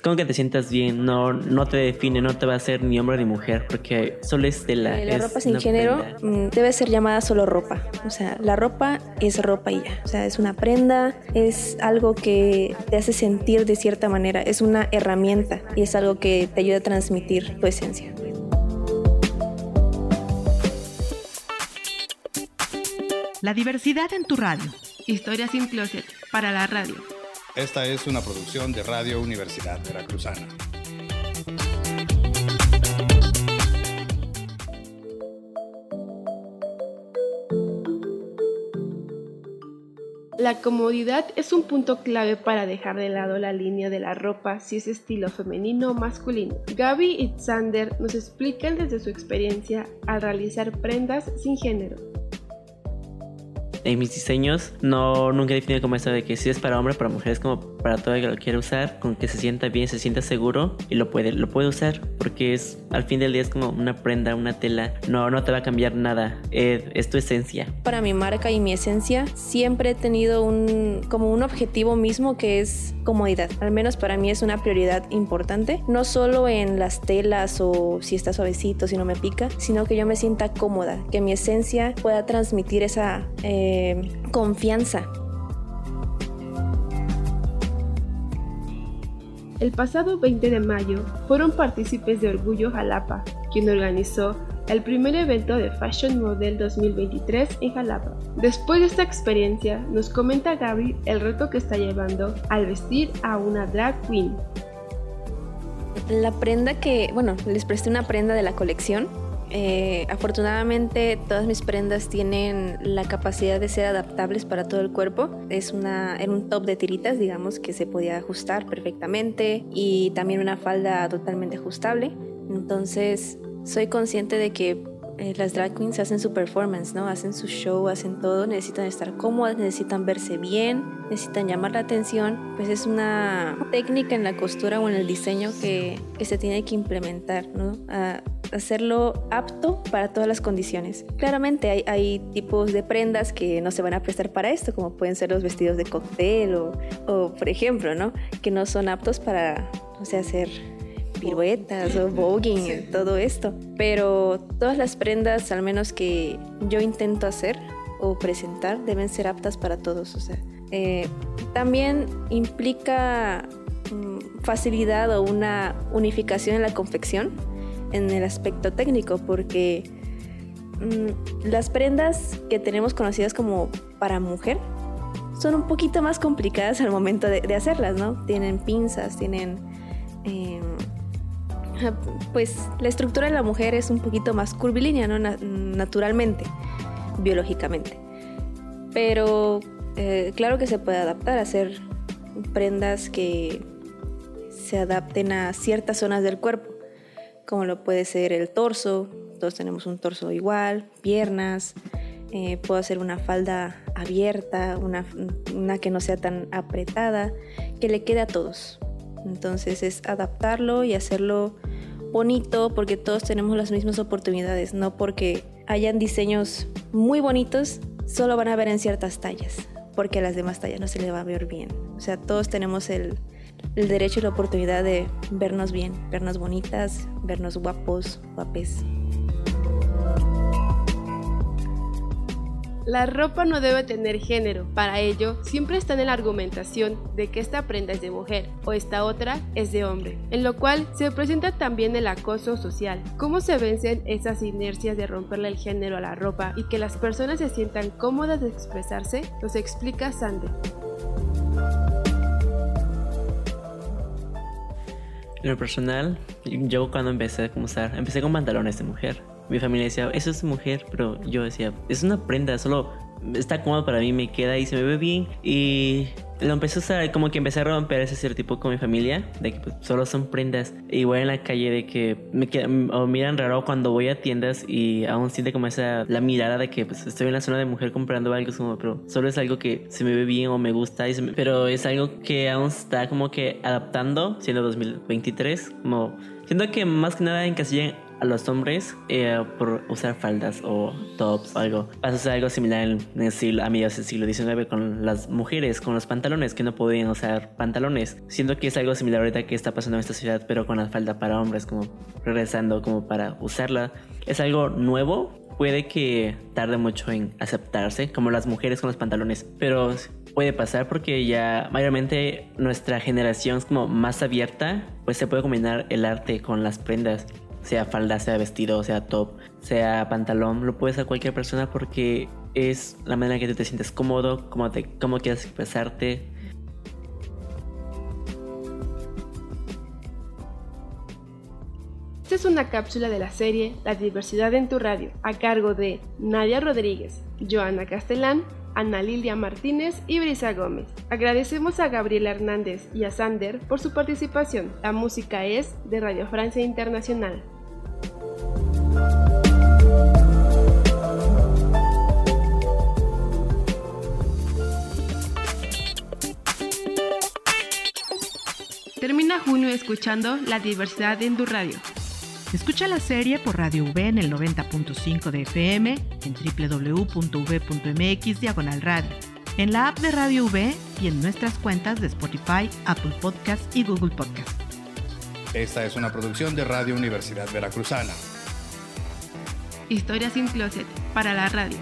como que te sientas bien, no, no te define, no te va a hacer ni hombre ni mujer, porque solo es de la... Eh, la ropa sin género mm, debe ser llamada solo ropa, o sea, la ropa es ropa y ya, o sea, es una prenda, es algo que te hace sentir de cierta manera, es una herramienta y es algo que te ayuda a transmitir tu esencia. La diversidad en tu radio. Historias sin closet para la radio. Esta es una producción de Radio Universidad Veracruzana. La comodidad es un punto clave para dejar de lado la línea de la ropa si es estilo femenino o masculino. Gaby y Xander nos explican desde su experiencia al realizar prendas sin género en mis diseños no nunca he definido como eso de que si es para hombre, para mujer, es como para todo el que lo quiere usar, con que se sienta bien, se sienta seguro y lo puede, lo puede usar porque es al fin del día es como una prenda, una tela, no, no te va a cambiar nada, es, tu esencia. Para mi marca y mi esencia siempre he tenido un como un objetivo mismo que es comodidad, al menos para mí es una prioridad importante, no solo en las telas o si está suavecito, si no me pica, sino que yo me sienta cómoda, que mi esencia pueda transmitir esa eh, confianza. El pasado 20 de mayo fueron partícipes de Orgullo Jalapa, quien organizó el primer evento de Fashion Model 2023 en Jalapa. Después de esta experiencia, nos comenta Gaby el reto que está llevando al vestir a una drag queen. La prenda que, bueno, les presté una prenda de la colección eh, afortunadamente todas mis prendas tienen la capacidad de ser adaptables para todo el cuerpo. Es una, era un top de tiritas, digamos, que se podía ajustar perfectamente y también una falda totalmente ajustable. Entonces soy consciente de que eh, las drag queens hacen su performance, ¿no? Hacen su show, hacen todo, necesitan estar cómodas, necesitan verse bien, necesitan llamar la atención. Pues es una técnica en la costura o en el diseño que, que se tiene que implementar, ¿no? A hacerlo apto para todas las condiciones. Claramente hay, tipos de prendas que no se van a prestar para esto, como pueden ser los vestidos de cóctel o, por ejemplo, ¿no? Que no son aptos para, o sea, hacer piruetas o voguing, todo esto. Pero todas las prendas, al menos que yo intento hacer o presentar, deben ser aptas para todos. O sea, eh, también implica mm, facilidad o una unificación en la confección en el aspecto técnico, porque mm, las prendas que tenemos conocidas como para mujer son un poquito más complicadas al momento de, hacerlas, ¿no? Tienen pinzas, tienen em, pues la estructura de la mujer es un poquito más curvilínea, ¿no? naturalmente, biológicamente. Pero eh, claro que se puede adaptar, a hacer prendas que se adapten a ciertas zonas del cuerpo, como lo puede ser el torso, todos tenemos un torso igual, piernas, eh, puedo hacer una falda abierta, una, una que no sea tan apretada, que le quede a todos. Entonces es adaptarlo y hacerlo bonito porque todos tenemos las mismas oportunidades, no porque hayan diseños muy bonitos, solo van a ver en ciertas tallas, porque a las demás tallas no se le va a ver bien. O sea, todos tenemos el, el derecho y la oportunidad de vernos bien, vernos bonitas, vernos guapos, guapes. La ropa no debe tener género, para ello siempre está en la argumentación de que esta prenda es de mujer o esta otra es de hombre, en lo cual se presenta también el acoso social. ¿Cómo se vencen esas inercias de romperle el género a la ropa y que las personas se sientan cómodas de expresarse? Nos explica Sander. En lo personal, yo cuando empecé a usar, empecé con pantalones de mujer mi familia decía, eso es mujer, pero yo decía, es una prenda, solo está cómodo para mí, me queda y se me ve bien. Y lo empecé a usar, como que empecé a romper ese estereotipo con mi familia, de que pues, solo son prendas. Y voy en la calle de que me o miran raro cuando voy a tiendas y aún siente como esa, la mirada de que pues, estoy en la zona de mujer comprando algo, como, pero solo es algo que se me ve bien o me gusta, pero es algo que aún está como que adaptando, siendo 2023, como siento que más que nada encasillan a los hombres eh, por usar faldas o tops o algo. Pasa a ser algo similar en el siglo, a mediados del siglo XIX con las mujeres, con los pantalones, que no podían usar pantalones. Siento que es algo similar ahorita que está pasando en esta ciudad, pero con la falda para hombres, como regresando como para usarla. Es algo nuevo, puede que tarde mucho en aceptarse, como las mujeres con los pantalones, pero puede pasar porque ya mayormente nuestra generación es como más abierta, pues se puede combinar el arte con las prendas, sea falda, sea vestido, sea top, sea pantalón, lo puedes a cualquier persona porque es la manera que tú te sientes cómodo, cómo, te, cómo quieres expresarte. Esta es una cápsula de la serie La diversidad en tu radio, a cargo de Nadia Rodríguez, Joana Castellán Ana Lilia Martínez y Brisa Gómez. Agradecemos a Gabriela Hernández y a Sander por su participación. La música es de Radio Francia Internacional. Termina junio escuchando La diversidad en tu radio. Escucha la serie por Radio V en el 90.5 de FM, en www.v.mx diagonal radio, en la app de Radio V y en nuestras cuentas de Spotify, Apple Podcast y Google Podcast. Esta es una producción de Radio Universidad Veracruzana. Historias sin closet para la radio.